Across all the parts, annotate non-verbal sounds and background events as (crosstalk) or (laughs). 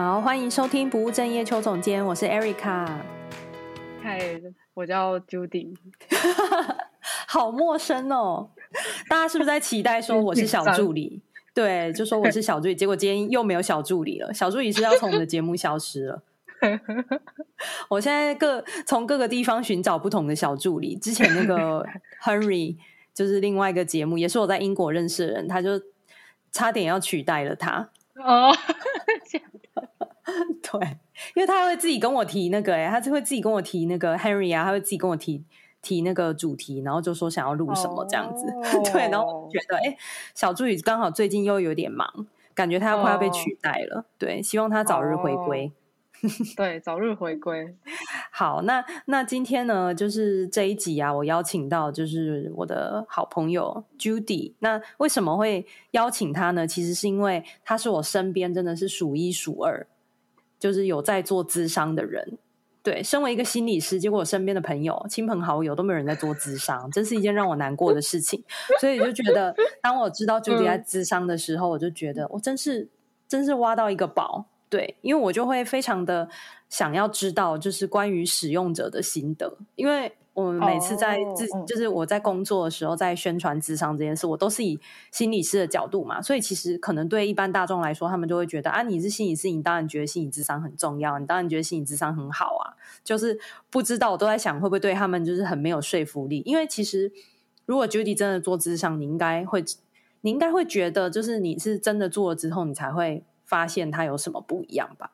好，欢迎收听《不务正业》邱总监，我是 Erica。嗨，我叫 Judy。(laughs) 好陌生哦，大家是不是在期待说我是小助理？(laughs) 对，就说我是小助理，结果今天又没有小助理了。小助理是要从我们的节目消失了。(laughs) 我现在各从各个地方寻找不同的小助理。之前那个 Henry 就是另外一个节目，也是我在英国认识的人，他就差点要取代了他。哦。(laughs) (laughs) 对，因为他会自己跟我提那个，哎，他就会自己跟我提那个 Henry 啊，他会自己跟我提提那个主题，然后就说想要录什么这样子。Oh. (laughs) 对，然后觉得，哎，小助理刚好最近又有点忙，感觉他要快要被取代了。Oh. 对，希望他早日回归。Oh. (laughs) 对，早日回归。(laughs) 好，那那今天呢，就是这一集啊，我邀请到就是我的好朋友 Judy。那为什么会邀请他呢？其实是因为他是我身边真的是数一数二。就是有在做咨商的人，对，身为一个心理师，结果我身边的朋友、亲朋好友都没有人在做咨商，真是一件让我难过的事情。所以就觉得，当我知道 Judy 在咨商的时候，我就觉得我真是真是挖到一个宝。对，因为我就会非常的想要知道，就是关于使用者的心得，因为。我们每次在自就是我在工作的时候，在宣传智商这件事，我都是以心理师的角度嘛，所以其实可能对一般大众来说，他们就会觉得啊，你是心理师，你当然觉得心理智商很重要，你当然觉得心理智商很好啊。就是不知道，我都在想会不会对他们就是很没有说服力，因为其实如果 Judy 真的做智商，你应该会，你应该会觉得，就是你是真的做了之后，你才会发现它有什么不一样吧？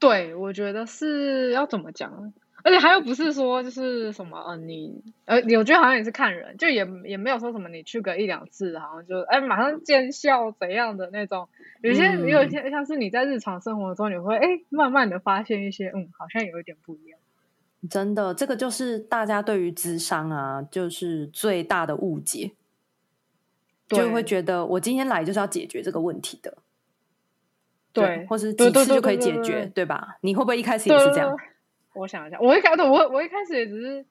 对，我觉得是要怎么讲？而且还有不是说就是什么呃你呃，我觉得好像也是看人，就也也没有说什么你去个一两次，好像就哎马上见效怎样的那种。有些有些像是你在日常生活中，你会哎慢慢的发现一些嗯，好像有一点不一样。真的，这个就是大家对于智商啊，就是最大的误解，就会觉得我今天来就是要解决这个问题的，对，对或是几次就可以解决，对吧？你会不会一开始也是这样？我想一下，我一开始我我一开始也只是，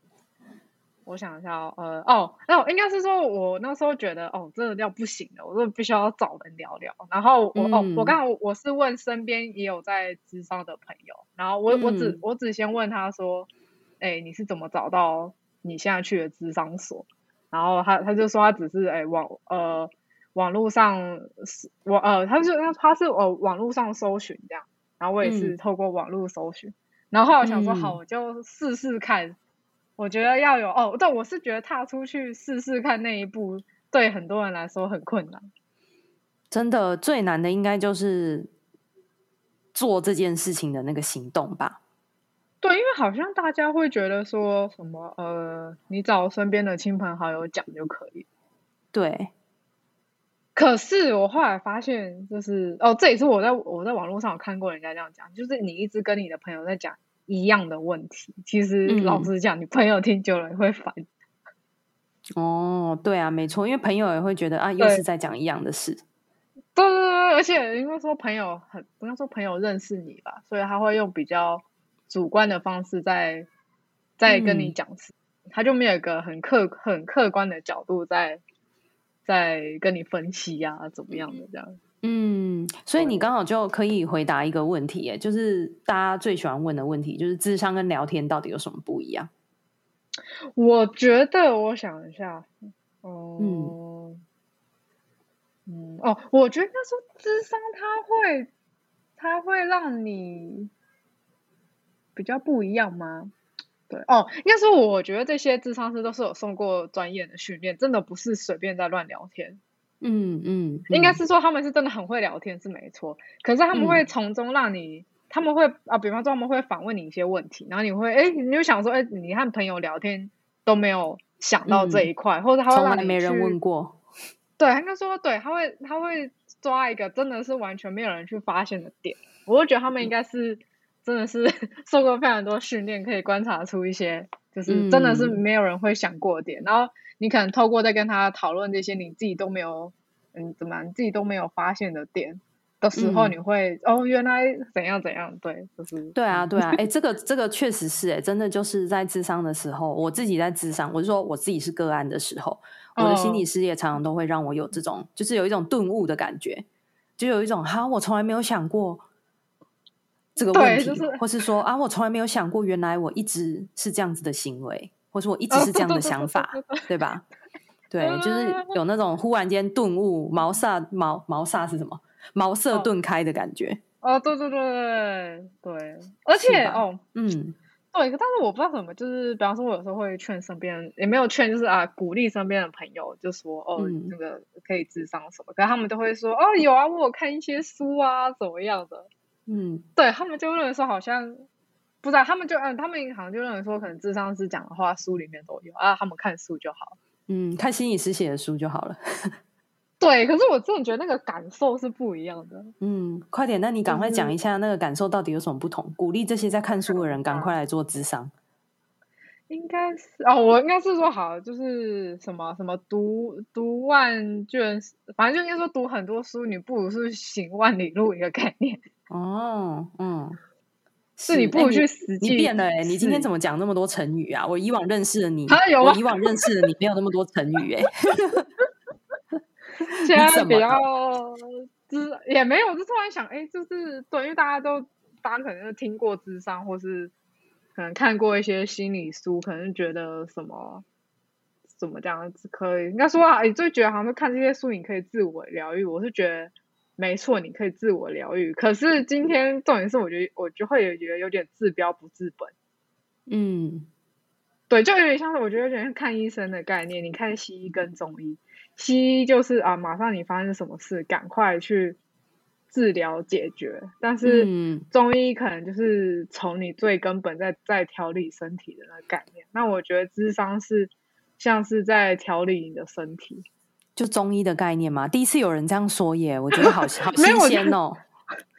我想一下哦，呃哦，那应该是说，我那时候觉得哦，这个料不行了，我说必须要找人聊聊。然后我、嗯、哦，我刚刚我是问身边也有在智商的朋友，然后我、嗯、我只我只先问他说，哎，你是怎么找到你现在去的智商所？然后他他就说他只是哎往呃网络上是我呃他就他他是呃网络上搜寻这样，然后我也是透过网络搜寻。嗯然后我想说，好，我就试试看。嗯、我觉得要有哦，对，我是觉得踏出去试试看那一步，对很多人来说很困难。真的，最难的应该就是做这件事情的那个行动吧？对，因为好像大家会觉得说什么，呃，你找身边的亲朋好友讲就可以。对。可是我后来发现，就是哦，这也是我在我在网络上有看过人家这样讲，就是你一直跟你的朋友在讲一样的问题，其实老实讲，嗯、你朋友听久了也会烦。哦，对啊，没错，因为朋友也会觉得啊，又是在讲一样的事。对对对，而且因为说朋友很，不要说朋友认识你吧，所以他会用比较主观的方式在在跟你讲事，嗯、他就没有一个很客很客观的角度在。在跟你分析呀、啊，怎么样的这样？嗯，所以你刚好就可以回答一个问题，哎，就是大家最喜欢问的问题，就是智商跟聊天到底有什么不一样？我觉得，我想一下，哦、嗯，嗯，哦，我觉得说智商，它会，它会让你比较不一样吗？对哦，应该说，我觉得这些智商师都是有受过专业的训练，真的不是随便在乱聊天。嗯嗯，嗯应该是说他们是真的很会聊天，是没错。可是他们会从中让你，嗯、他们会啊，比方说他们会反问你一些问题，然后你会哎，你就想说，哎，你和朋友聊天都没有想到这一块，嗯、或者他会让你没人问过。(laughs) 对，应该说对，他会他会抓一个真的是完全没有人去发现的点。我就觉得他们应该是。嗯真的是 (laughs) 受过非常多训练，可以观察出一些，就是真的是没有人会想过的点。嗯、然后你可能透过在跟他讨论这些你自己都没有，嗯，怎么你自己都没有发现的点的时候，你会、嗯、哦，原来怎样怎样，对，就是对啊，对啊，哎、欸，这个这个确实是、欸，哎，真的就是在智商的时候，我自己在智商，我是说我自己是个案的时候，我的心理师也常常都会让我有这种，就是有一种顿悟的感觉，就有一种哈，我从来没有想过。这个问题，就是、或是说啊，我从来没有想过，原来我一直是这样子的行为，或是我一直是这样的想法，哦、对吧？对，就是有那种忽然间顿悟，茅塞茅茅塞是什么？茅塞顿开的感觉。哦，对对对对对，而且哦，嗯。对，但是我不知道怎么，就是比方说，我有时候会劝身边，也没有劝，就是啊，鼓励身边的朋友，就说哦，嗯、那个可以智商什么，可是他们都会说哦，有啊，我有看一些书啊，怎么样的，嗯，对他们就认为说好像不知道，他们就嗯，他们好像就认为说，可能智商师讲的话书里面都有啊，他们看书就好，嗯，看心理师写的书就好了。(laughs) 对，可是我真的觉得那个感受是不一样的。嗯，快点，那你赶快讲一下那个感受到底有什么不同？鼓励这些在看书的人赶快来做智商。应该是哦，我应该是说好，就是什么什么读读万卷，反正就应该说读很多书，你不如是行万里路一个概念。哦，嗯，是你不如去实际。你变了哎，你今天怎么讲那么多成语啊？我以往认识的你，我以往认识的你没有那么多成语哎。(laughs) 现在 (laughs) 比较，知也没有，就突然想，哎，就是对，因为大家都，大家可能是听过智商，或是可能看过一些心理书，可能觉得什么，怎么这样子可以，应该说啊，你就觉得好像是看这些书，你可以自我疗愈。我是觉得没错，你可以自我疗愈。可是今天重点是，我觉得我就会觉得有点治标不治本。嗯，对，就有点像是我觉得有点像看医生的概念，你看西医跟中医。西医就是啊，马上你发生什么事，赶快去治疗解决。但是中医可能就是从你最根本在在调理身体的那个概念。那我觉得智商是像是在调理你的身体，就中医的概念嘛。第一次有人这样说耶，我觉得好 (laughs) 好新鲜哦。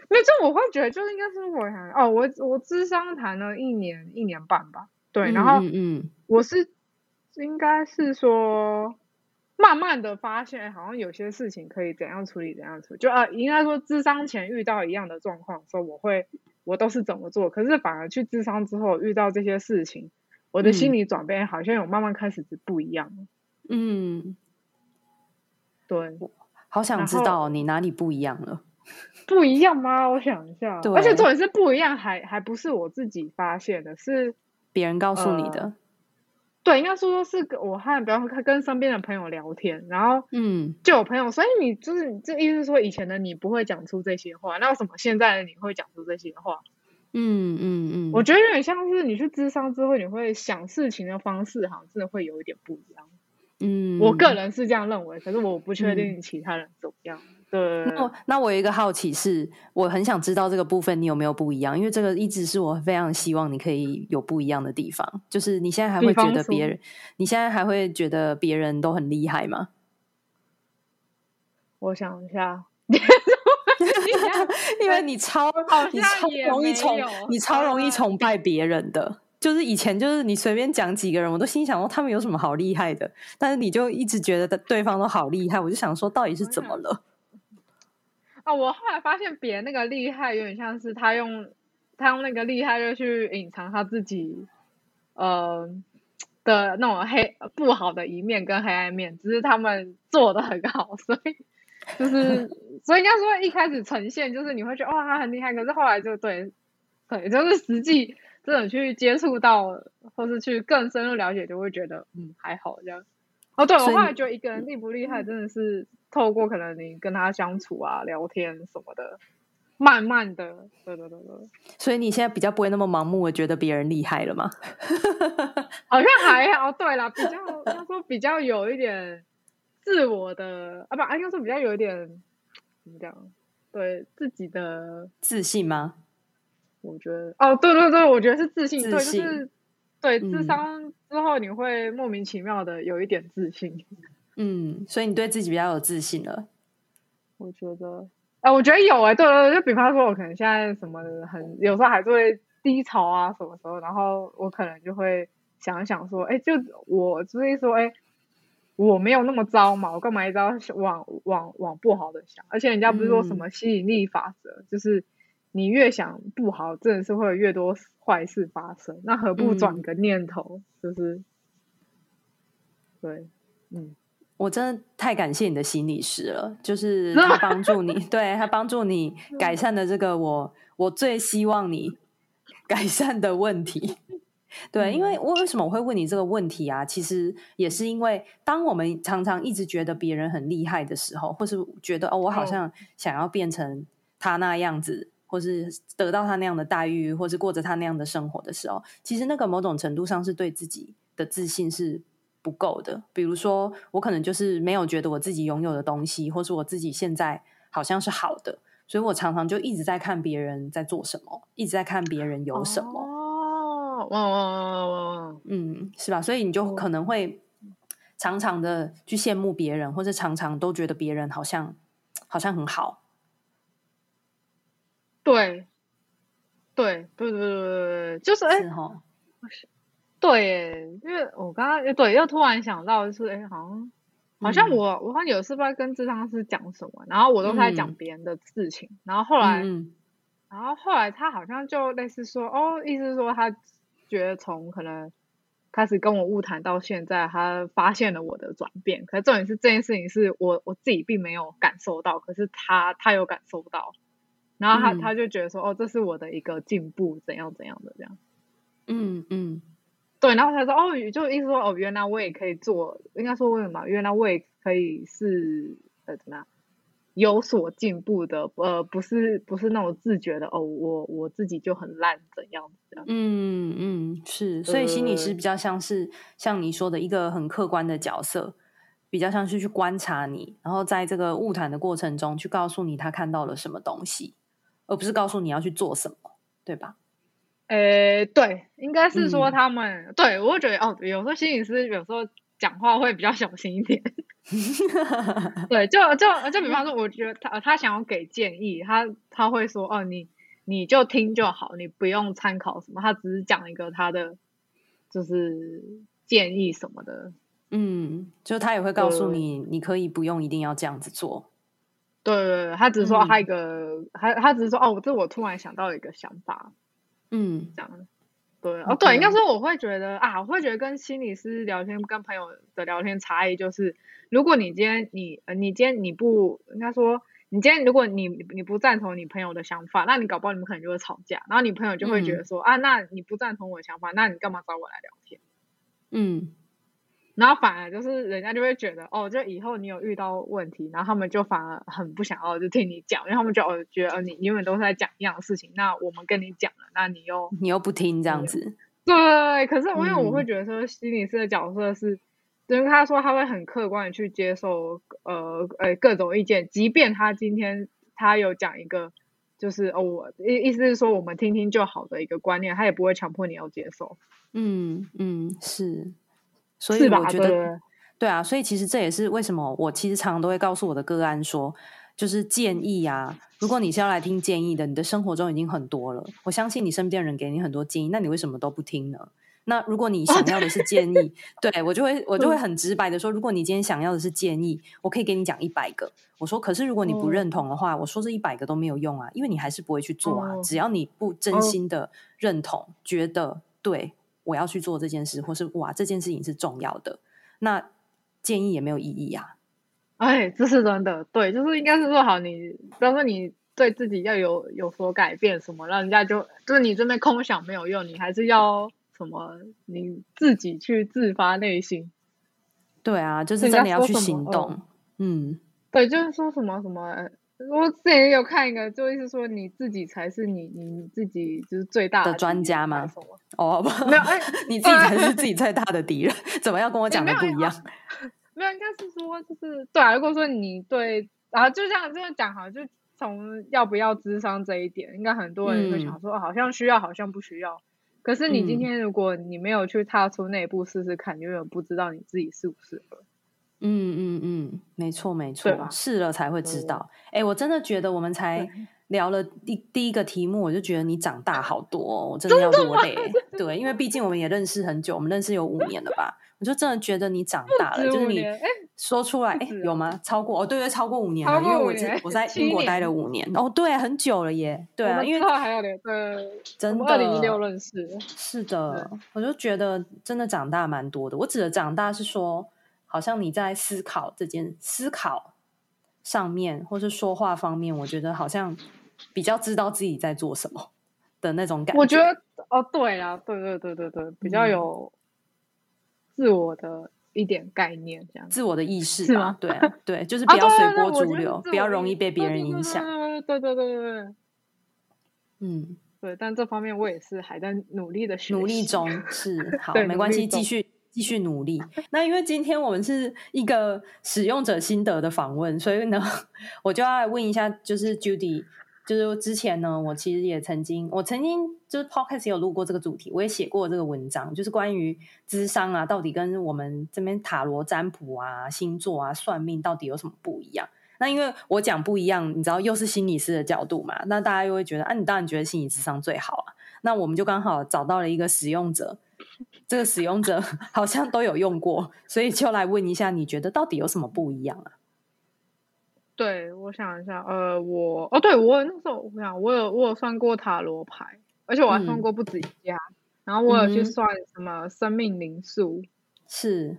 没有，就 (laughs) 我会觉得就应该是我想哦，我我智商谈了一年一年半吧，对，然后嗯，我是应该是说。慢慢的发现，好像有些事情可以怎样处理，怎样处理。就啊，应该说，智商前遇到一样的状况，说我会，我都是怎么做。可是反而去智商之后，遇到这些事情，我的心理转变好像有慢慢开始是不一样。嗯，对，好想知道你哪里不一样了。(laughs) 不一样吗？我想一下。对，而且重点是不一样，还还不是我自己发现的，是别人告诉你的。呃对，应该说是我和，比方说跟身边的朋友聊天，然后嗯，就有朋友，所以你就是这意思是说，以前的你不会讲出这些话，那为什么现在的你会讲出这些话？嗯嗯嗯，我觉得有点像是你去咨商之后，你会想事情的方式，好像真的会有一点不一样。嗯，我个人是这样认为，可是我不确定其他人怎么样。嗯对，那那我有一个好奇是，我很想知道这个部分你有没有不一样，因为这个一直是我非常希望你可以有不一样的地方。就是你现在还会觉得别人，你现在还会觉得别人都很厉害吗？我想一下，(laughs) 因为你超你超容易崇你超容易崇拜别人的，就是以前就是你随便讲几个人，我都心想说他们有什么好厉害的，但是你就一直觉得对方都好厉害，我就想说到底是怎么了？啊、(laughs) 我后来发现别人那个厉害，有点像是他用他用那个厉害，就去隐藏他自己呃的那种黑不好的一面跟黑暗面，只是他们做的很好，所以就是 (laughs) 所以应该说一开始呈现就是你会觉得哇他很厉害，可是后来就对对，就是实际真的去接触到或是去更深入了解，就会觉得嗯还好这样。哦，对，我后来觉得一个人厉不厉害，真的是透过可能你跟他相处啊、聊天什么的，慢慢的，对对对对。所以你现在比较不会那么盲目的觉得别人厉害了吗？(laughs) 好像还好，对啦，比较要说比较有一点自我的啊，不，应该说比较有一点怎么讲？对自己的自信吗？我觉得，哦，对对对，我觉得是自信，自信对，就是。对，智商之后你会莫名其妙的有一点自信，(laughs) 嗯，所以你对自己比较有自信了。我觉得，哎、呃，我觉得有哎、欸，对对对，就比方说，我可能现在什么很，有时候还是会低潮啊，什么时候，然后我可能就会想一想说，哎，就我所以说，哎，我没有那么糟嘛，我干嘛一直要往往往不好的想？而且人家不是说什么吸引力法则，嗯、就是。你越想不好，真的是会有越多坏事发生。那何不转个念头？嗯、就是，对，嗯，我真的太感谢你的心理师了，就是 (laughs) 他帮助你，对他帮助你 (laughs) 改善的这个我我最希望你 (laughs) 改善的问题。对，因为我为什么我会问你这个问题啊？其实也是因为，当我们常常一直觉得别人很厉害的时候，或是觉得哦，我好像想要变成他那样子，或是得到他那样的待遇，或是过着他那样的生活的时候，其实那个某种程度上是对自己的自信是不够的。比如说，我可能就是没有觉得我自己拥有的东西，或是我自己现在好像是好的，所以我常常就一直在看别人在做什么，一直在看别人有什么。哦哇哇哇哇！嗯，是吧？所以你就可能会常常的去羡慕别人，或者常常都觉得别人好像好像很好。对，对，对，对，对，对，就是哎，对，因为我刚刚对又突然想到，就是哎，好像好像我我好像有次不知道跟智商师讲什么，然后我都在讲别人的事情，然后后来，然后后来他好像就类似说，哦，意思是说他。觉得从可能开始跟我误谈到现在，他发现了我的转变。可是重点是这件事情是我我自己并没有感受到，可是他他有感受到，然后他、嗯、他就觉得说，哦，这是我的一个进步，怎样怎样的这样。嗯嗯，对，然后他说，哦，就意思说，哦，原来我也可以做，应该说为什么？原来我也可以是呃怎么样？有所进步的，呃，不是不是那种自觉的哦，我我自己就很烂怎样这样。嗯嗯，是，所以心理师比较像是像你说的一个很客观的角色，比较像是去观察你，然后在这个物谈的过程中去告诉你他看到了什么东西，而不是告诉你要去做什么，对吧？呃，对，应该是说他们，嗯、对我会觉得哦，有时候心理师有时候讲话会比较小心一点。(laughs) 对，就就就比方说，我觉得他他想要给建议，他他会说哦，你你就听就好，你不用参考什么，他只是讲一个他的就是建议什么的。嗯，就他也会告诉你，你可以不用一定要这样子做。对对对，他只是说他一个，他、嗯、他只是说哦，这我突然想到一个想法。嗯，这样。对哦，对，应该说我会觉得啊，我会觉得跟心理师聊天，跟朋友的聊天差异就是，如果你今天你呃，你今天你不应该说，你今天如果你你不赞同你朋友的想法，那你搞不好你们可能就会吵架，然后你朋友就会觉得说、嗯、啊，那你不赞同我的想法，那你干嘛找我来聊天？嗯。然后反而就是人家就会觉得哦，就以后你有遇到问题，然后他们就反而很不想要就听你讲，因为他们就哦觉得你永远都是在讲一样的事情，那我们跟你讲了，那你又你又不听这样子。对，可是因为我会觉得说心理师的角色是，就是、嗯、他说他会很客观的去接受呃呃各种意见，即便他今天他有讲一个就是哦我意意思是说我们听听就好的一个观念，他也不会强迫你要接受。嗯嗯是。所以我觉得，对，对啊，所以其实这也是为什么我其实常常都会告诉我的个案说，就是建议啊，如果你是要来听建议的，你的生活中已经很多了，我相信你身边人给你很多建议，那你为什么都不听呢？那如果你想要的是建议，对，我就会我就会很直白的说，如果你今天想要的是建议，我可以给你讲一百个。我说，可是如果你不认同的话，我说这一百个都没有用啊，因为你还是不会去做啊。只要你不真心的认同，觉得对。我要去做这件事，或是哇，这件事情是重要的，那建议也没有意义啊。哎，这是真的，对，就是应该是说好你，比方说你对自己要有有所改变，什么让人家就就是你这边空想没有用，你还是要什么你自己去自发内心。对啊，就是真的要去行动。嗯，对，就是说什么什么。我之前也有看一个，就意思说你自己才是你你自己就是最大的专家吗？哦，不，(laughs) 没有，哎，你自己才是自己 (laughs) 最大的敌人，怎么要跟我讲的不一样？(laughs) 没有，应该是说就是对啊。如果说你对，然后就像这样讲好，就从要不要智商这一点，应该很多人会想说，好像需要，好像不需要。可是你今天如果你没有去踏出那一步试试看，你永远不知道你自己适不适合。嗯嗯嗯，没错没错，试了才会知道。哎、嗯，我真的觉得我们才聊了第第一个题目，我就觉得你长大好多，哦，我真的要落泪。(laughs) 对，因为毕竟我们也认识很久，我们认识有五年了吧？我就真的觉得你长大了，就是你说出来，哎，有吗？超过哦，对对，超过五年了，因为我我在英国待了五年，哦，对，很久了耶。对啊，因为还有点，对，真的，二零一六认识，是的，我就觉得真的长大蛮多的。我指的长大是说。好像你在思考这件思考上面，或是说话方面，我觉得好像比较知道自己在做什么的那种感觉。我觉得哦，对啊，对对对对对，比较有自我的一点概念，这样、嗯、自我的意识吧。对啊，对，就是 (laughs) 不要随波逐流，不要容易被别人影响。对对对对对，嗯，对，但这方面我也是还在努力的学，努力中 (laughs) 是好，没关系，继续。继续努力。那因为今天我们是一个使用者心得的访问，所以呢，我就要问一下，就是 Judy，就是之前呢，我其实也曾经，我曾经就是 Podcast 有录过这个主题，我也写过这个文章，就是关于智商啊，到底跟我们这边塔罗占卜啊、星座啊、算命到底有什么不一样？那因为我讲不一样，你知道，又是心理师的角度嘛，那大家又会觉得，啊，你当然觉得心理智商最好啊。那我们就刚好找到了一个使用者。这个使用者 (laughs) 好像都有用过，所以就来问一下，你觉得到底有什么不一样啊？对，我想一下，呃，我哦，对我那时候我想，我有我有算过塔罗牌，而且我还算过不止一家，嗯、然后我有去算什么生命灵数，是，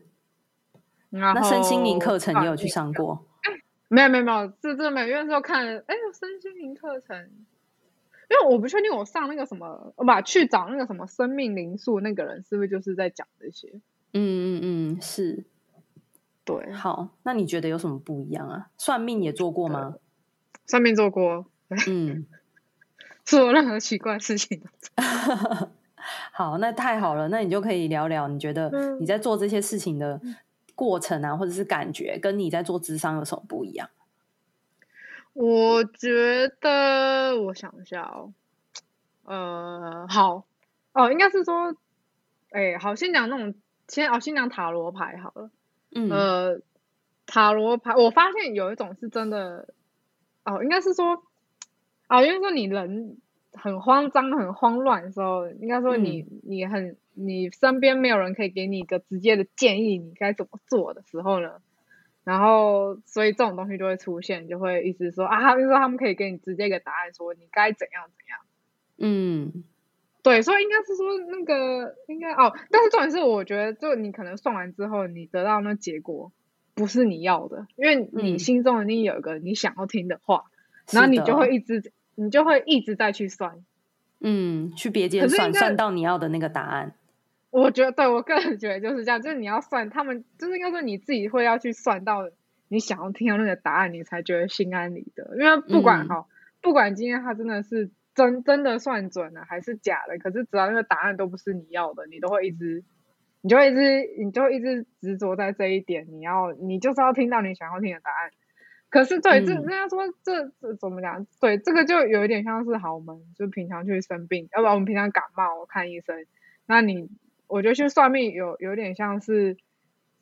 然后那身心灵课程也有去上过？哎，(laughs) 没有没有没有，这这没有，因为那时候看，哎，身心灵课程。因为我不确定我上那个什么，我把去找那个什么生命灵数那个人是不是就是在讲这些？嗯嗯嗯，是，对。好，那你觉得有什么不一样啊？算命也做过吗？算命做过，嗯，(laughs) 做任何奇怪的事情。(laughs) 好，那太好了，那你就可以聊聊，你觉得你在做这些事情的过程啊，或者是感觉，跟你在做智商有什么不一样？我觉得，我想一下哦，呃，好，哦，应该是说，哎，好，先讲那种，先哦，先讲塔罗牌好了，嗯，呃，塔罗牌，我发现有一种是真的，哦，应该是说，哦，因为说你人很慌张、很慌乱的时候，应该说你、嗯、你很你身边没有人可以给你一个直接的建议，你该怎么做的时候呢？然后，所以这种东西就会出现，就会一直说啊，比如说他们可以给你直接一个答案，说你该怎样怎样。嗯，对，所以应该是说那个应该哦，但是重点是，我觉得就你可能算完之后，你得到那结果不是你要的，因为你心中一定有一个你想要听的话，嗯、然后你就会一直你就会一直再去算，嗯，去别间算算到你要的那个答案。我觉得，对我个人觉得就是这样，就是你要算，他们就是应该说你自己会要去算到你想要听到那个答案，你才觉得心安理得。因为不管哈，嗯、不管今天他真的是真真的算准了还是假的，可是只要那个答案都不是你要的，你都会一直，你就会一直，你就一直执着在这一点。你要，你就是要听到你想要听的答案。可是对，这人家说这这怎么讲？对，这个就有一点像是好，我们就平常去生病，要不然我们平常感冒我看医生，那你。我觉得去算命有有点像是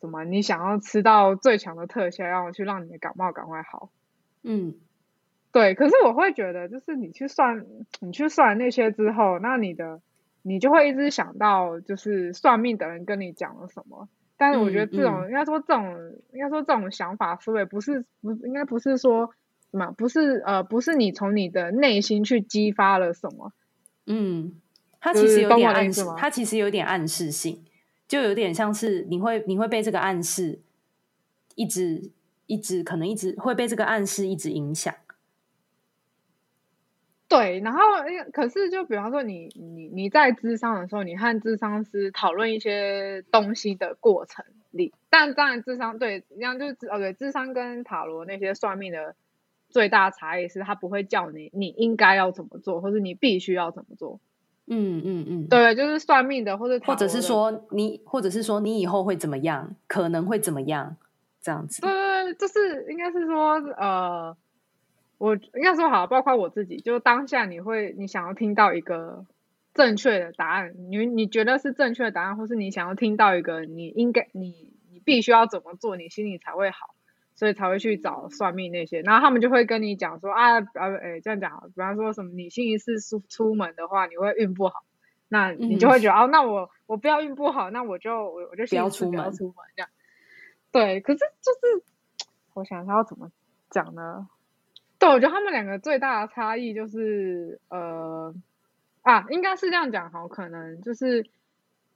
什么？你想要吃到最强的特效，然后去让你的感冒赶快好。嗯，对。可是我会觉得，就是你去算，你去算那些之后，那你的你就会一直想到，就是算命的人跟你讲了什么。但是我觉得这种、嗯嗯、应该说这种应该说这种想法思维不是不应该不是说什么？不是呃不是你从你的内心去激发了什么？嗯。它其实有点暗示，它其实有点暗示性，就有点像是你会你会被这个暗示一直一直可能一直会被这个暗示一直影响。对，然后可是就比方说你你你在智商的时候，你和智商师讨论一些东西的过程里，但当然智商对一样就是哦对，智商跟塔罗那些算命的最大差异是，他不会叫你你应该要怎么做，或是你必须要怎么做。嗯嗯嗯，对，就是算命的，或者或者是说你，或者是说你以后会怎么样，可能会怎么样，这样子。对对对，就是应该是说，呃，我应该说好，包括我自己，就当下你会，你想要听到一个正确的答案，你你觉得是正确的答案，或是你想要听到一个你应该你你必须要怎么做，你心里才会好。所以才会去找算命那些，然后他们就会跟你讲说啊，呃，哎，这样讲，比方说什么你星期四出出门的话，你会运不好，那你就会觉得、嗯、哦，那我我不要运不好，那我就我我就不要出门不要出门这样。对，可是就是我想他要怎么讲呢？对，我觉得他们两个最大的差异就是呃啊，应该是这样讲好，可能就是。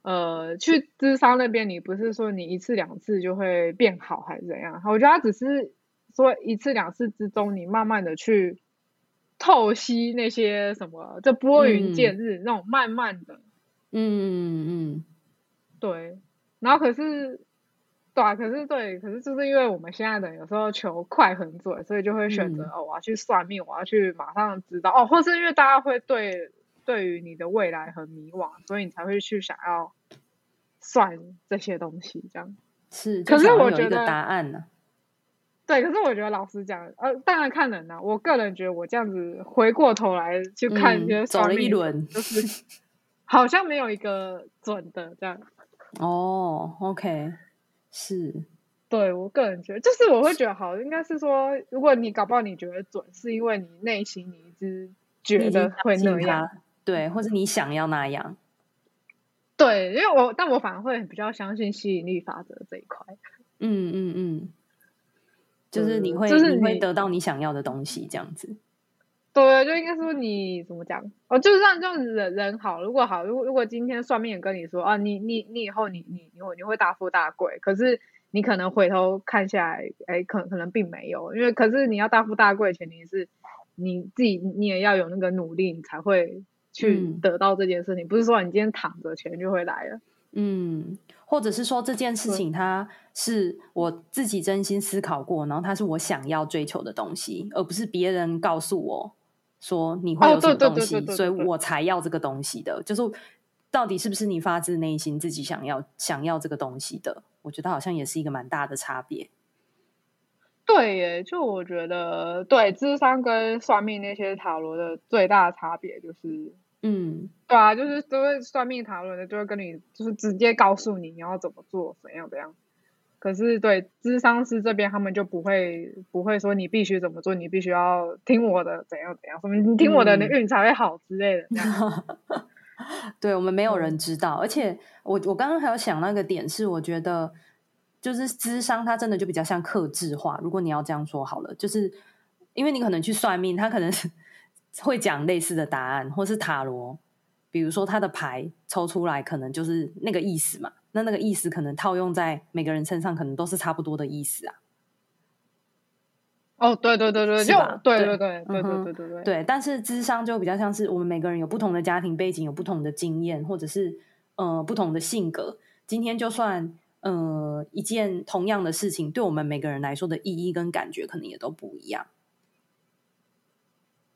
呃，去智商那边，你不是说你一次两次就会变好还是怎样？我觉得他只是说一次两次之中，你慢慢的去透析那些什么，这拨云见日、嗯、那种慢慢的，嗯嗯嗯，对，然后可是。对啊，可是对，可是就是因为我们现在的有时候求快很准，所以就会选择、嗯、哦，我要去算命，我要去马上知道哦，或是因为大家会对对于你的未来很迷惘，所以你才会去想要算这些东西，这样是。可是我觉得答案呢？对，可是我觉得老师讲，呃，当然看人呐、啊。我个人觉得我这样子回过头来去看一些算命、嗯、走了一轮，就是好像没有一个准的这样。(laughs) 哦，OK。是，对我个人觉得，就是我会觉得好，应该是说，如果你搞不好你觉得准，是因为你内心你一直觉得会那样，对，或者你想要那样，对，因为我，但我反而会比较相信吸引力法则这一块，嗯嗯嗯，就是你会，就是你，你会得到你想要的东西，这样子，对，就应该说你怎么讲，哦，就是让这样子的人好，如果好，如果如果今天算命跟你说啊，你你你以后你你你会你会大富大贵，可是你可能回头看下来，哎，可可能并没有，因为可是你要大富大贵，前提是你自己你也要有那个努力，你才会去得到这件事情，嗯、不是说你今天躺着钱就会来了，嗯，或者是说这件事情它是我自己真心思考过，然后它是我想要追求的东西，而不是别人告诉我。说你会有什么东西，所以我才要这个东西的。就是到底是不是你发自内心自己想要想要这个东西的？我觉得好像也是一个蛮大的差别。对耶，就我觉得，对，智商跟算命那些塔罗的最大的差别就是，嗯，对啊，就是都会算命塔罗的就会跟你就是直接告诉你你要怎么做，怎样怎样。可是对智商师这边，他们就不会不会说你必须怎么做，你必须要听我的怎样怎样，什么你听我的，你运才会好之类的。嗯、(laughs) 对，我们没有人知道，而且我我刚刚还有想那个点是，我觉得就是智商它真的就比较像克制化。如果你要这样说好了，就是因为你可能去算命，他可能会讲类似的答案，或是塔罗，比如说他的牌抽出来，可能就是那个意思嘛。那那个意思可能套用在每个人身上，可能都是差不多的意思啊。哦，对对对对，对对对对对对对对。但是智商就比较像是我们每个人有不同的家庭背景，有不同的经验，或者是呃不同的性格。今天就算呃一件同样的事情，对我们每个人来说的意义跟感觉，可能也都不一样。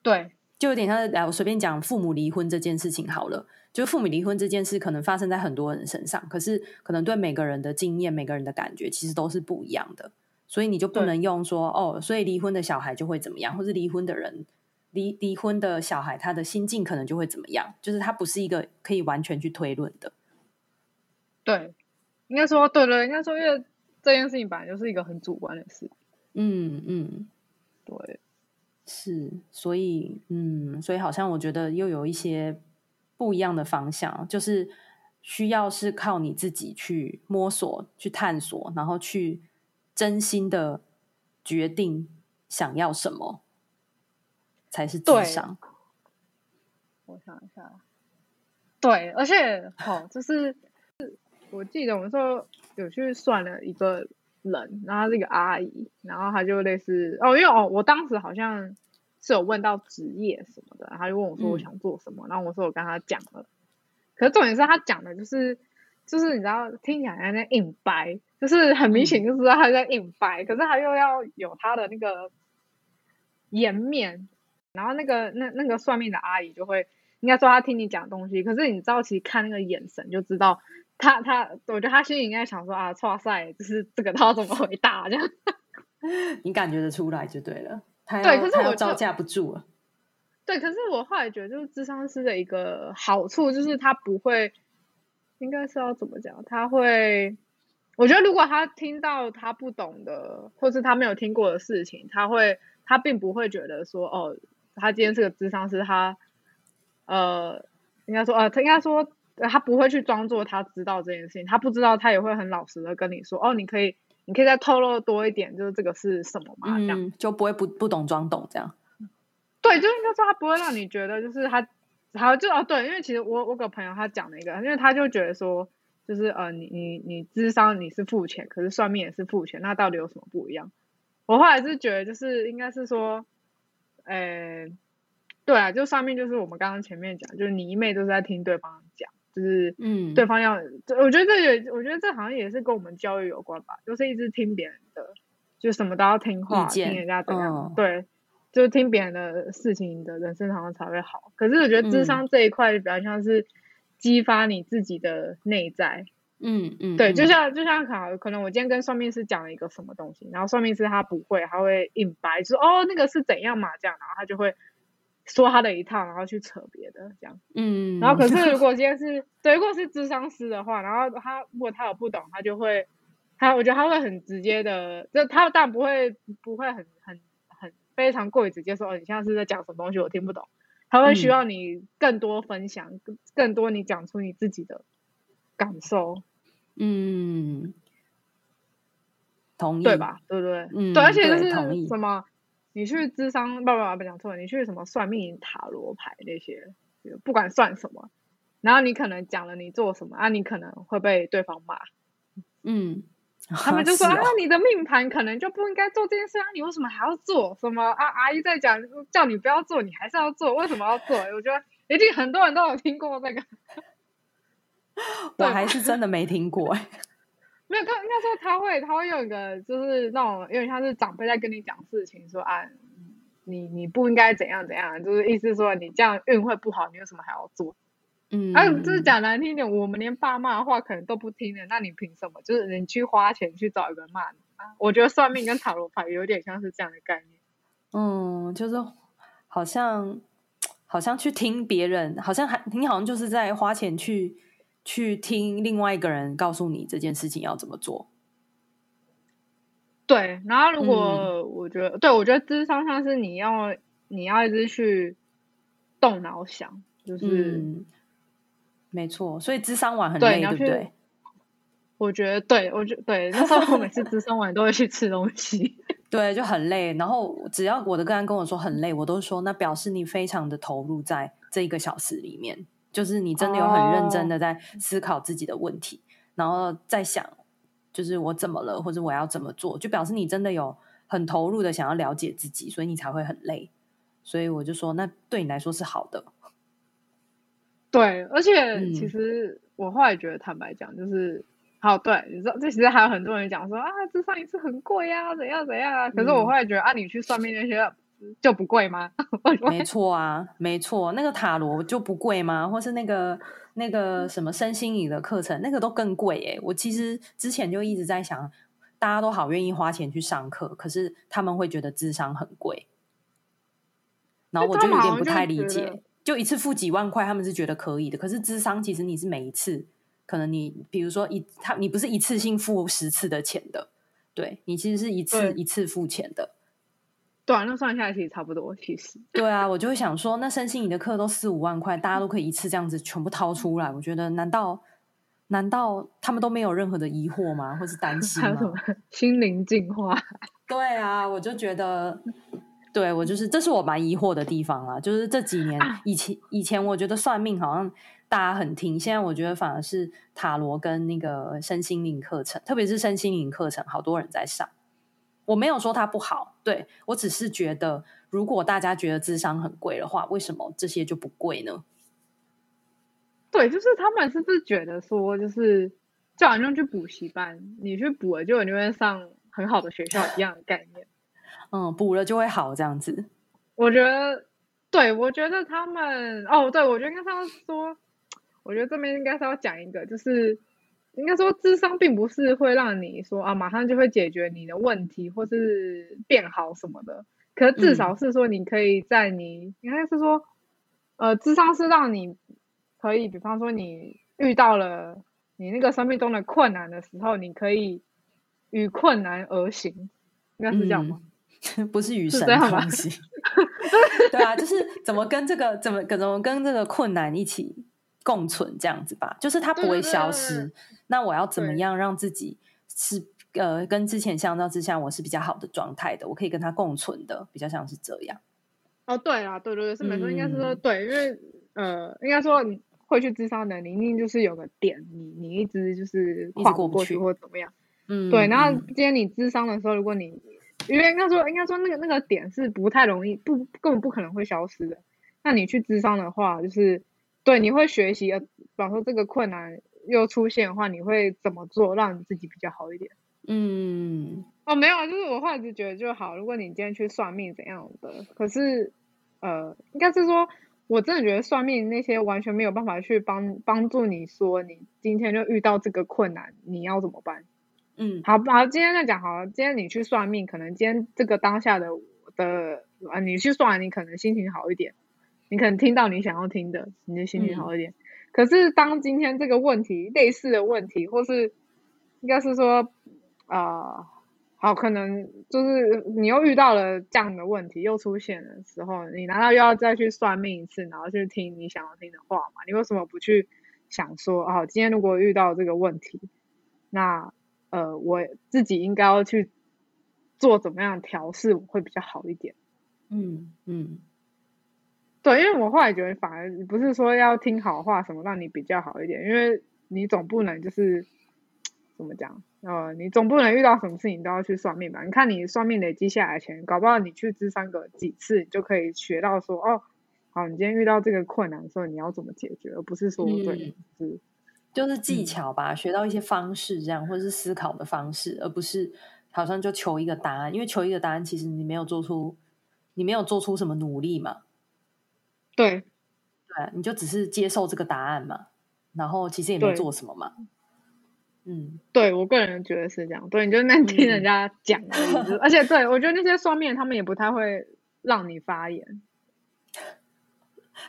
对，就有点像来我随便讲父母离婚这件事情好了。就父母离婚这件事，可能发生在很多人身上，可是可能对每个人的经验、每个人的感觉，其实都是不一样的。所以你就不能用说哦，所以离婚的小孩就会怎么样，或是离婚的人离离婚的小孩他的心境可能就会怎么样，就是他不是一个可以完全去推论的。对，应该说对了，应该说因为这件事情本来就是一个很主观的事。嗯嗯，对，是，所以嗯，所以好像我觉得又有一些。不一样的方向，就是需要是靠你自己去摸索、去探索，然后去真心的决定想要什么，才是智商。我想一下，对，而且好，就是我记得我们说有去算了一个人，然后是一个阿姨，然后她就类似哦，因为哦，我当时好像。是有问到职业什么的，她就问我说我想做什么，嗯、然后我说我跟她讲了，可是重点是她讲的就是就是你知道听起来像在硬掰，就是很明显就知道她在硬掰，嗯、可是她又要有她的那个颜面，然后那个那那个算命的阿姨就会应该说她听你讲东西，可是你知道其实看那个眼神就知道他他，我觉得他心里应该想说啊，哇塞，就是这个他要怎么回答这样，(laughs) 你感觉得出来就对了。对，可是我招架不住了。对，可是我后来觉得，就是智商师的一个好处，就是他不会，应该是要怎么讲？他会，我觉得如果他听到他不懂的，或是他没有听过的事情，他会，他并不会觉得说，哦，他今天是个智商师，他，呃，应该说，呃，他应该说，他不会去装作他知道这件事情，他不知道，他也会很老实的跟你说，哦，你可以。你可以再透露多一点，就是这个是什么嘛？这样、嗯、就不会不不懂装懂这样。(laughs) 对，就是应该说他不会让你觉得就是他，好就哦对，因为其实我我个朋友他讲了一个，因为他就觉得说，就是呃你你你智商你是付钱，可是算命也是付钱，那到底有什么不一样？我后来是觉得就是应该是说，呃，对啊，就上面就是我们刚刚前面讲，就是你一昧都是在听对方讲，就是嗯，对方要，嗯、我觉得这也，我觉得这好像也是跟我们教育有关吧，就是一直听别人的，就什么都要听话，听人家怎样，哦、对，就听别人的事情，的人生好像才会好。可是我觉得智商这一块比较像是激发你自己的内在。嗯嗯，对，就像就像可能可能我今天跟算命师讲了一个什么东西，然后算命师他不会，他会硬掰，说哦那个是怎样嘛？这样，然后他就会说他的一套，然后去扯别的这样。嗯，然后可是如果今天是 (laughs) 对，如果是智商师的话，然后他如果他有不懂，他就会他我觉得他会很直接的，就他但不会不会很很很非常过于直接说哦你现在是在讲什么东西我听不懂，他会需要你更多分享，嗯、更多你讲出你自己的感受。嗯，同意，对吧？对不对？嗯，对，而且就是什么，你去智商，不不不，讲错了，你去什么算命、塔罗牌那些，不管算什么，然后你可能讲了你做什么啊，你可能会被对方骂。嗯，他们就说 (laughs) 啊，啊，你的命盘可能就不应该做这件事啊，你为什么还要做？什么啊？阿姨在讲，叫你不要做，你还是要做，为什么要做？我觉得一定很多人都有听过这个。我还是真的没听过哎，没有，他应该说他会，他会用一个就是那种，因为他是长辈在跟你讲事情，说啊，你你不应该怎样怎样，就是意思说你这样运会不好，你为什么还要做？嗯，哎、啊，就是讲难听一点，我们连爸妈的话可能都不听的，那你凭什么？就是你去花钱去找一个人骂你啊？我觉得算命跟塔罗牌有点像是这样的概念，嗯，就是好像好像去听别人，好像还你好像就是在花钱去。去听另外一个人告诉你这件事情要怎么做。对，然后如果我觉得，嗯、对我觉得智商上是你要你要一直去动脑想，就是、嗯、没错。所以智商完很累，对，对不对？我觉得，对我觉得对。那时候我每次智商完都会去吃东西，(laughs) 对，就很累。然后只要我的个人跟我说很累，我都说那表示你非常的投入在这一个小时里面。就是你真的有很认真的在思考自己的问题，oh. 然后在想，就是我怎么了，或者我要怎么做，就表示你真的有很投入的想要了解自己，所以你才会很累。所以我就说，那对你来说是好的。对，而且其实我后来觉得，坦白讲，就是好对，你知道，这其实还有很多人讲说啊，这上一次很贵啊，怎样怎样啊。可是我后来觉得，啊，你去算命那些。就不贵吗？(laughs) 没错啊，没错，那个塔罗就不贵吗？或是那个那个什么身心灵的课程，那个都更贵哎。我其实之前就一直在想，大家都好愿意花钱去上课，可是他们会觉得智商很贵，然后我就有点不太理解。就一次付几万块，他们是觉得可以的。可是智商其实你是每一次，可能你比如说一他你不是一次性付十次的钱的，对，你其实是一次一次付钱的。对啊，那算下来其实差不多，其实。对啊，我就会想说，那身心灵的课都四五万块，大家都可以一次这样子全部掏出来，我觉得难道难道他们都没有任何的疑惑吗？或是担心吗？还有什么 (laughs) 心灵净化？对啊，我就觉得，对我就是这是我蛮疑惑的地方啦。就是这几年以前以前我觉得算命好像大家很听，现在我觉得反而是塔罗跟那个身心灵课程，特别是身心灵课程，好多人在上。我没有说它不好，对，我只是觉得，如果大家觉得智商很贵的话，为什么这些就不贵呢？对，就是他们是不是觉得说，就是就好像去补习班，你去补了，就你会上很好的学校一样的概念。(laughs) 嗯，补了就会好这样子。我觉得，对，我觉得他们，哦，对，我觉得应该是要说，我觉得这边应该是要讲一个，就是。应该说，智商并不是会让你说啊，马上就会解决你的问题，或是变好什么的。可是至少是说，你可以在你、嗯、应该是说，呃，智商是让你可以，比方说你遇到了你那个生命中的困难的时候，你可以与困难而行，应该是这样吗？嗯、(laughs) 不是与神同行。(laughs) 对啊，就是怎么跟这个怎么怎么跟这个困难一起共存这样子吧，就是它不会消失。对对对对那我要怎么样让自己是呃跟之前相较之下，我是比较好的状态的，我可以跟它共存的，比较像是这样。哦，对啦，对对对，是没错，应该是说对，因为呃，应该说你会去咨商的，你一定就是有个点，你你一直就是跨不过去或者怎么样。嗯，对。然后今天你智商的时候，如果你因为应该说应该说那个那个点是不太容易，不根本不可能会消失的。那你去智商的话，就是对你会学习，呃，比方说这个困难又出现的话，你会怎么做让你自己比较好一点？嗯，哦，没有啊，就是我后来就觉得就好。如果你今天去算命怎样的，可是呃，应该是说，我真的觉得算命那些完全没有办法去帮帮助你说，你今天就遇到这个困难，你要怎么办？嗯，好，好，今天再讲好了。今天你去算命，可能今天这个当下的的啊，你去算，你可能心情好一点，你可能听到你想要听的，你的心情好一点。嗯、可是当今天这个问题类似的问题，或是应该是说。啊、呃，好，可能就是你又遇到了这样的问题，又出现的时候，你难道又要再去算命一次，然后去听你想要听的话吗？你为什么不去想说，哦，今天如果遇到这个问题，那呃，我自己应该要去做怎么样调试会比较好一点？嗯嗯，对，因为我后来觉得，反而不是说要听好话什么让你比较好一点，因为你总不能就是怎么讲？呃，你总不能遇到什么事情都要去算命吧？你看你算命累积下来的钱，搞不好你去咨商个几次，你就可以学到说，哦，好，你今天遇到这个困难的时候，你要怎么解决，而不是说、嗯、对，是就是技巧吧，嗯、学到一些方式这样，或者是思考的方式，而不是好像就求一个答案，因为求一个答案，其实你没有做出，你没有做出什么努力嘛，对，对，你就只是接受这个答案嘛，然后其实也没做什么嘛。嗯，对我个人觉得是这样。对，你就那听人家讲而已。嗯、而且，对我觉得那些双面他们也不太会让你发言。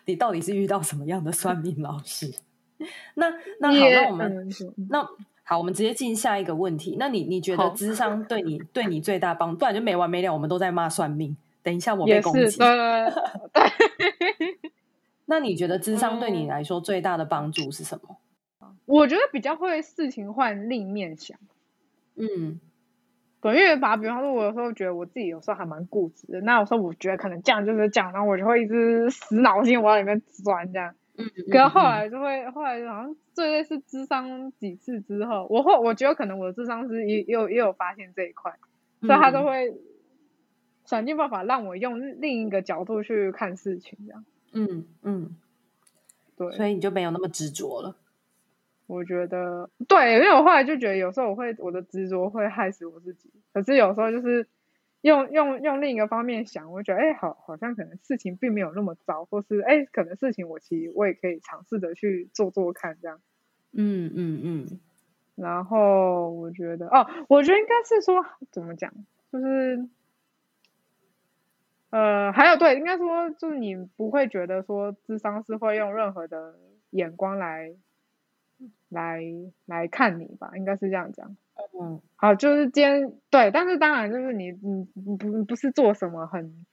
你到底是遇到什么样的算命老师？(laughs) 那那好，那我们、嗯、那好，我们直接进下一个问题。那你你觉得智商对你对你最大帮助？不然就没完没了，我们都在骂算命。等一下我被攻击。对对。(laughs) 那你觉得智商对你来说最大的帮助是什么？我觉得比较会事情换另一面想，嗯，对，因为把比方说，我有时候觉得我自己有时候还蛮固执的，那有时候我觉得可能这样就是这样，然后我就会一直死脑筋往里面钻这样，嗯，可是后来就会后来就好像最类似智商几次之后，我后我觉得可能我的智商是也也有也有发现这一块，所以他都会想尽办法让我用另一个角度去看事情，这样，嗯嗯，对，所以你就没有那么执着了。我觉得对，因为我后来就觉得有时候我会我的执着会害死我自己，可是有时候就是用用用另一个方面想，我觉得哎，好，好像可能事情并没有那么糟，或是哎，可能事情我其实我也可以尝试着去做做看这样。嗯嗯嗯。然后我觉得哦，我觉得应该是说怎么讲，就是呃，还有对，应该说就是你不会觉得说智商是会用任何的眼光来。来来看你吧，应该是这样讲。嗯，好，就是今天对，但是当然就是你，你不不是做什么很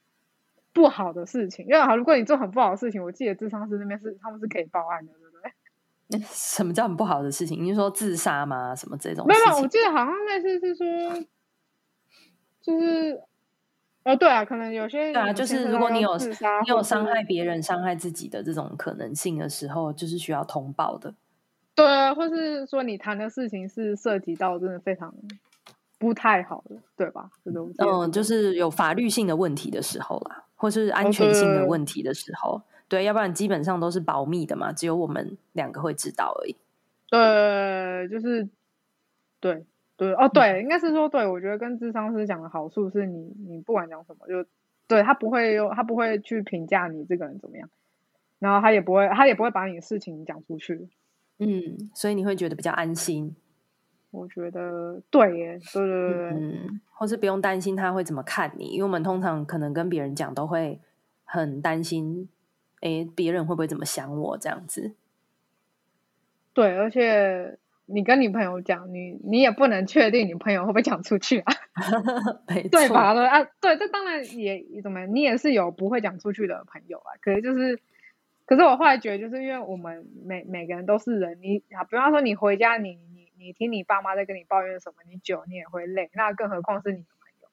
不好的事情，因为好，如果你做很不好的事情，我记得智商师那边是他们是可以报案的，对不对？(laughs) 什么叫很不好的事情？你是说自杀吗？什么这种？没有，我记得好像类似是说，就是，哦，对啊，可能有些对啊，就是如果你有你有伤害别人、伤害自己的这种可能性的时候，就是需要通报的。对啊，或是说你谈的事情是涉及到真的非常不太好的，对吧？这种嗯，就是有法律性的问题的时候啦，或是安全性的问题的时候，哦、对，对，要不然基本上都是保密的嘛，只有我们两个会知道而已。对，就是对对哦，对，应该是说对，我觉得跟智商师讲的好处是你，你不管讲什么，就对他不会有，他不会去评价你这个人怎么样，然后他也不会，他也不会把你的事情讲出去。嗯，所以你会觉得比较安心。我觉得对耶，对对对对，嗯，或是不用担心他会怎么看你，因为我们通常可能跟别人讲都会很担心，哎，别人会不会怎么想我这样子。对，而且你跟你朋友讲，你你也不能确定你朋友会不会讲出去啊，(laughs) 对吧？对啊，对，这当然也怎么，你也是有不会讲出去的朋友啊，可是就是。可是我后来觉得，就是因为我们每每个人都是人，你啊，比方说你回家你，你你你听你爸妈在跟你抱怨什么，你久你也会累，那更何况是你的朋友。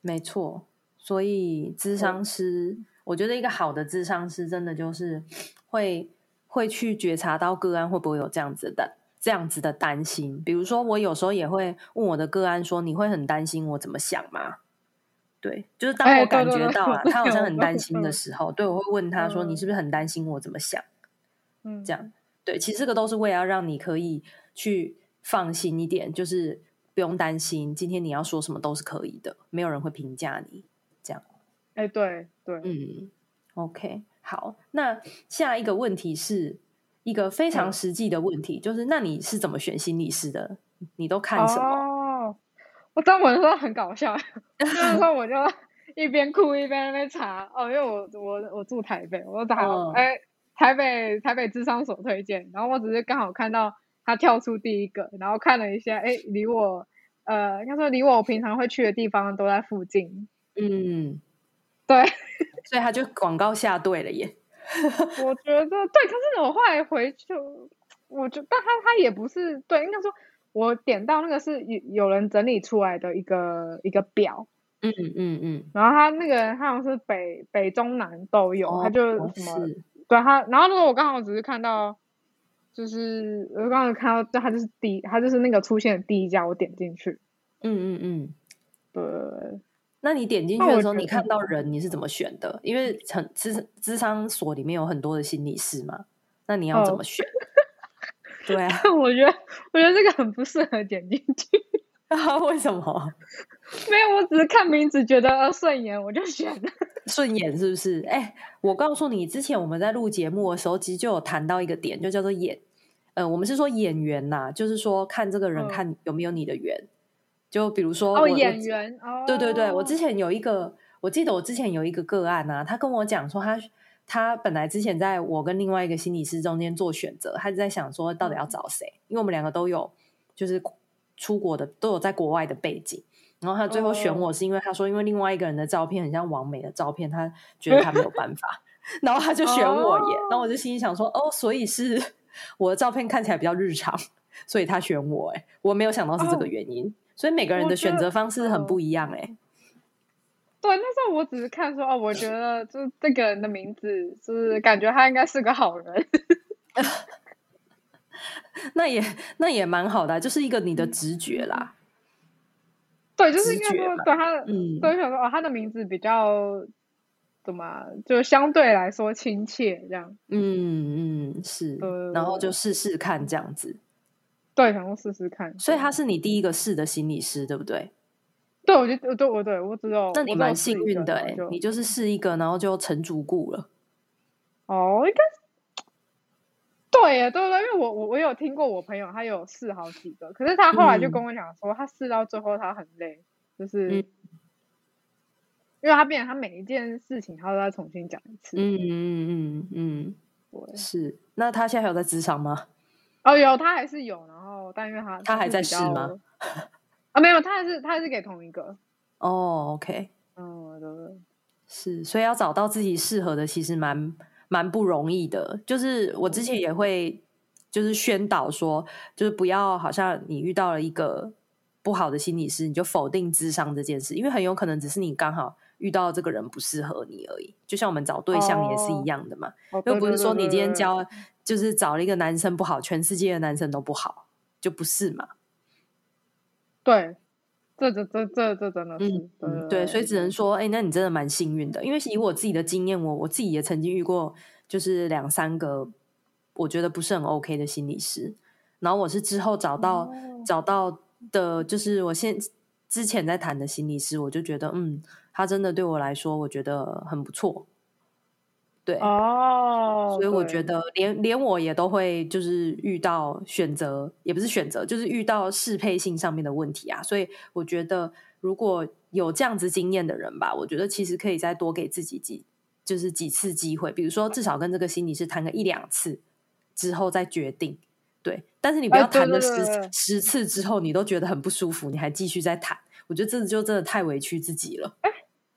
没错，所以智商师，嗯、我觉得一个好的智商师，真的就是会会去觉察到个案会不会有这样子的这样子的担心。比如说，我有时候也会问我的个案说：“你会很担心我怎么想吗？”对，就是当我感觉到了、啊、他好像很担心的时候，嗯、对我会问他说：“嗯、你是不是很担心我怎么想？”嗯，这样对，其实这个都是为了要让你可以去放心一点，就是不用担心今天你要说什么都是可以的，没有人会评价你。这样，哎，对对，嗯，OK，好，那下一个问题是一个非常实际的问题，嗯、就是那你是怎么选心理师的？你都看什么？哦，我当时说很搞笑，(laughs) 就是说我就一边哭一边在那边查哦，因为我我我住台北，我查哎、嗯、台北台北智商所推荐，然后我只是刚好看到他跳出第一个，然后看了一下，哎，离我呃，应该说离我平常会去的地方都在附近，嗯，对，所以他就广告下对了耶。(laughs) 我觉得对，可是我后来回去，我觉得但他他也不是对，应该说。我点到那个是有有人整理出来的一个一个表，嗯嗯嗯，然后他那个他好像是北北中南都有，哦、他就什么，对他，然后如果我刚好只是看到，就是我刚好看到，就他就是第一，他就是那个出现的第一家，我点进去，嗯嗯嗯，对，那你点进去的时候，你看到人你是怎么选的？因为很智智商所里面有很多的心理师嘛，那你要怎么选？哦 (laughs) 对啊，我觉得我觉得这个很不适合点进去 (laughs) 啊。为什么？(laughs) 没有，我只是看名字觉得顺眼，我就选了。顺眼是不是？哎、欸，我告诉你，之前我们在录节目的时候，其实就有谈到一个点，就叫做演。呃，我们是说演员呐、啊，就是说看这个人看有没有你的缘。嗯、就比如说哦，演员哦，对对对，我之前有一个，我记得我之前有一个个案啊，他跟我讲说他。他本来之前在我跟另外一个心理师中间做选择，他就在想说到底要找谁，因为我们两个都有就是出国的，都有在国外的背景。然后他最后选我是因为他说，因为另外一个人的照片很像王美的照片，他觉得他没有办法，(laughs) 然后他就选我耶。然后我就心里想说，哦，所以是 (laughs) 我的照片看起来比较日常，所以他选我。哎，我没有想到是这个原因。所以每个人的选择方式很不一样。哎。对，那时候我只是看说哦，我觉得就是这个人的名字，就是感觉他应该是个好人。(laughs) 那也那也蛮好的，就是一个你的直觉啦。对，就是应该说对他，嗯，对，想说哦，他的名字比较怎么，就相对来说亲切这样。嗯嗯，是，呃，然后就试试看这样子。对，想说试试看。所以他是你第一个试的心理师，对不对？对，我就对，我对我知道。那你蛮幸运的哎，你就是试一个，然后就成主顾了。哦，应该是对呀，对对，因为我我我有听过我朋友，他有试好几个，可是他后来就跟我讲说，嗯、他试到最后他很累，就是、嗯、因为他变成他每一件事情他都要重新讲一次。嗯嗯嗯嗯，对，是。那他现在还有在职场吗？哦，有，他还是有，然后但因为他他还在试吗？啊，没有，他还是他还是给同一个哦。OK，嗯，对对，是，所以要找到自己适合的，其实蛮蛮不容易的。就是我之前也会就是宣导说，就是不要好像你遇到了一个不好的心理师，你就否定智商这件事，因为很有可能只是你刚好遇到这个人不适合你而已。就像我们找对象也是一样的嘛，哦、又不是说你今天交就是找了一个男生不好，全世界的男生都不好，就不是嘛。对，这这这这这真的是，嗯，嗯对，所以只能说，哎，那你真的蛮幸运的，因为以我自己的经验，我我自己也曾经遇过，就是两三个我觉得不是很 OK 的心理师，然后我是之后找到、哦、找到的，就是我现之前在谈的心理师，我就觉得，嗯，他真的对我来说，我觉得很不错。对哦，所以我觉得连连我也都会就是遇到选择，也不是选择，就是遇到适配性上面的问题啊。所以我觉得如果有这样子经验的人吧，我觉得其实可以再多给自己几就是几次机会，比如说至少跟这个心理师谈个一两次之后再决定。对，但是你不要谈了十、十次之后你都觉得很不舒服，你还继续再谈，我觉得这就真的太委屈自己了。哎，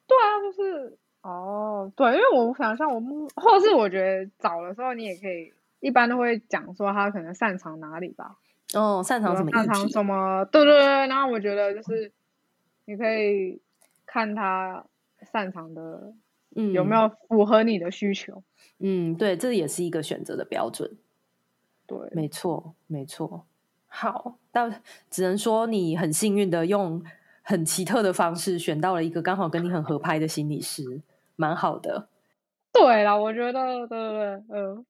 对啊，就是。哦，对，因为我想像我们，或是我觉得找的时候，你也可以一般都会讲说他可能擅长哪里吧。哦，擅长什么？擅长什么？对对对。然后我觉得就是你可以看他擅长的，嗯，有没有符合你的需求？嗯，对，这也是一个选择的标准。对，没错，没错。好，但只能说你很幸运的用很奇特的方式选到了一个刚好跟你很合拍的心理师，蛮好的。对啦，我觉得对对对，嗯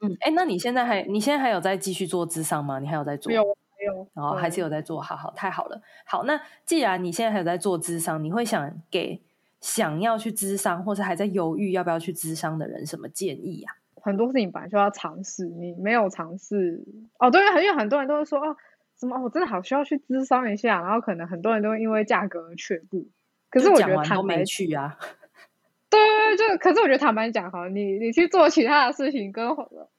嗯，哎，那你现在还你现在还有在继续做智商吗？你还有在做？有有，然后还是有在做，好好，太好了。好，那既然你现在还有在做智商，你会想给想要去智商，或是还在犹豫要不要去智商的人什么建议呀？很多事情本来就要尝试，你没有尝试哦。对，因为很多人都会说哦，什么我真的好需要去咨商一下，然后可能很多人都会因为价格而却步。可是我觉得他都没去啊。对对对，就可是我觉得坦白讲哈，你你去做其他的事情，跟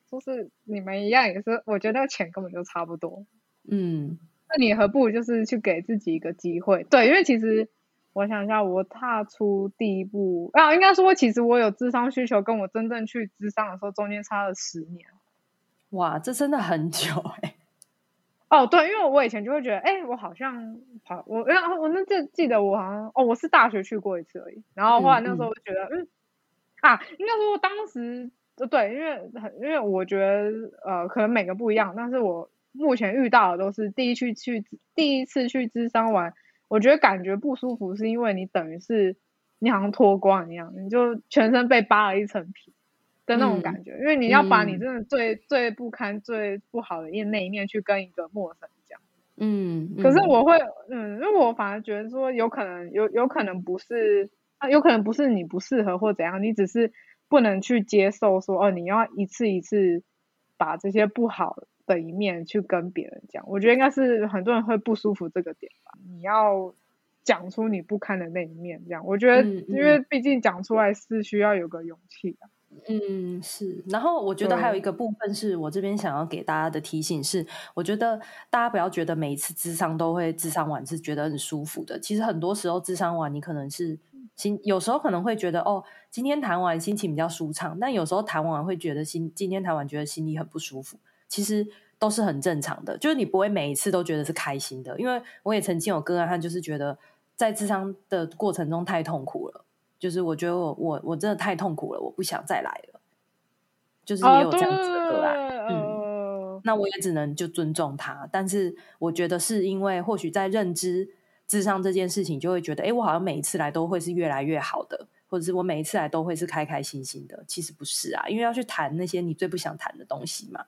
就是你们一样，也是我觉得那个钱根本就差不多。嗯，那你何不就是去给自己一个机会？对，因为其实。我想一下，我踏出第一步啊，应该说，其实我有智商需求，跟我真正去智商的时候，中间差了十年。哇，这真的很久哎、欸。哦，对，因为我以前就会觉得，哎，我好像好，我然后我那就记得我好像哦，我是大学去过一次而已。然后后来那时候我就觉得，嗯，嗯啊，应该说当时对，因为很因为我觉得呃，可能每个不一样，但是我目前遇到的都是第一去去第一次去智商玩。我觉得感觉不舒服，是因为你等于是你好像脱光一样，你就全身被扒了一层皮的那种感觉。嗯、因为你要把你真的最、嗯、最不堪、最不好的一那一面去跟一个陌生人讲。嗯。可是我会，嗯，因为我反而觉得说，有可能有有可能不是啊，有可能不是你不适合或怎样，你只是不能去接受说，哦，你要一次一次把这些不好的。的一面去跟别人讲，我觉得应该是很多人会不舒服这个点吧。你要讲出你不堪的那一面，这样我觉得，因为毕竟讲出来是需要有个勇气的。嗯，是。然后我觉得还有一个部分是我这边想要给大家的提醒是，我觉得大家不要觉得每一次智商都会智商完是觉得很舒服的。其实很多时候智商完，你可能是心有时候可能会觉得哦，今天谈完心情比较舒畅，但有时候谈完会觉得心今天谈完觉得心里很不舒服。其实都是很正常的，就是你不会每一次都觉得是开心的，因为我也曾经有个案，他就是觉得在智商的过程中太痛苦了，就是我觉得我我我真的太痛苦了，我不想再来了，就是也有这样子的个案，哦、嗯，那我也只能就尊重他，但是我觉得是因为或许在认知智商这件事情，就会觉得，哎，我好像每一次来都会是越来越好的，或者是我每一次来都会是开开心心的，其实不是啊，因为要去谈那些你最不想谈的东西嘛。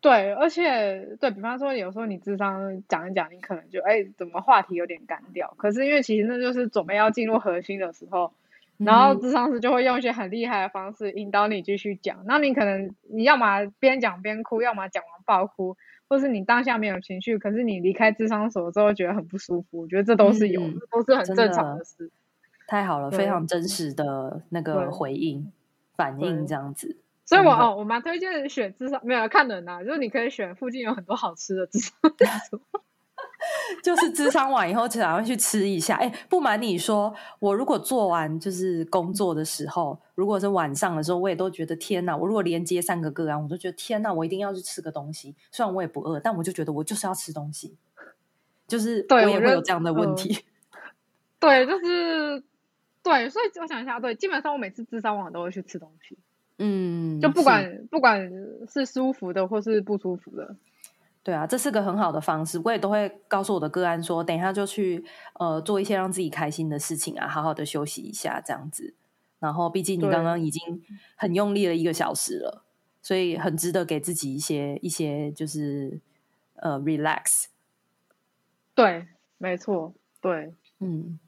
对，而且对，比方说，有时候你智商讲一讲，你可能就哎，怎么话题有点干掉？可是因为其实那就是准备要进入核心的时候，然后智商师就会用一些很厉害的方式引导你继续讲。那你可能你要么边讲边哭，要么讲完爆哭，或是你当下没有情绪，可是你离开智商所之后觉得很不舒服。我觉得这都是有，嗯、都是很正常的事。太好了，非常真实的那个回应反应，这样子。所以我哦，我蛮推荐选咨商，没有看人呐，就是你可以选附近有很多好吃的咨商，(laughs) (laughs) 就是咨商完以后就想要去吃一下。哎，不瞒你说，我如果做完就是工作的时候，如果是晚上的时候，我也都觉得天哪！我如果连接三个个案，我都觉得天哪！我一定要去吃个东西。虽然我也不饿，但我就觉得我就是要吃东西，就是我也会有这样的问题。(laughs) 对，就是对，所以我想一下，对，基本上我每次智商完都会去吃东西。嗯，就不管不管是舒服的或是不舒服的，对啊，这是个很好的方式。我也都会告诉我的个案说，等一下就去呃做一些让自己开心的事情啊，好好的休息一下这样子。然后，毕竟你刚刚已经很用力了一个小时了，所以很值得给自己一些一些就是呃 relax。对，没错，对，嗯，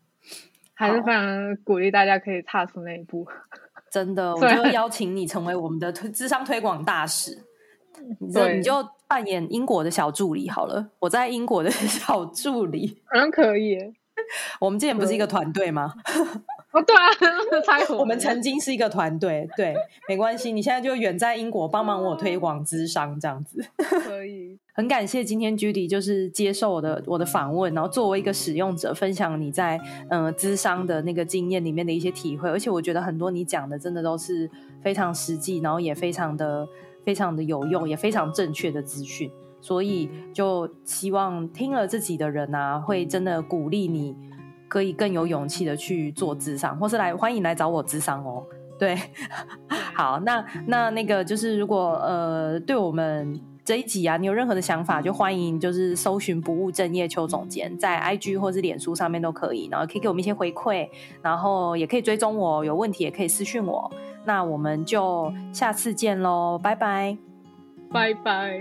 还是非常鼓励大家可以踏出那一步。真的，我就邀请你成为我们的推智商推广大使，你就你就扮演英国的小助理好了。我在英国的 (laughs) 小助理好像可以。我们之前不是一个团队吗？哦，对啊，(laughs) 我们曾经是一个团队。对，没关系，你现在就远在英国帮忙我推广咨商这样子。(laughs) 可以。很感谢今天 Judy 就是接受我的我的访问，然后作为一个使用者分享你在嗯、呃、咨商的那个经验里面的一些体会，而且我觉得很多你讲的真的都是非常实际，然后也非常的非常的有用，也非常正确的资讯，所以就希望听了自己的人啊，会真的鼓励你可以更有勇气的去做咨商，或是来欢迎来找我咨商哦。对，(laughs) 好，那那那个就是如果呃对我们。这一集啊，你有任何的想法，就欢迎就是搜寻不务正业邱总监，在 IG 或是脸书上面都可以，然后可以给我们一些回馈，然后也可以追踪我，有问题也可以私讯我。那我们就下次见喽，拜拜，拜拜。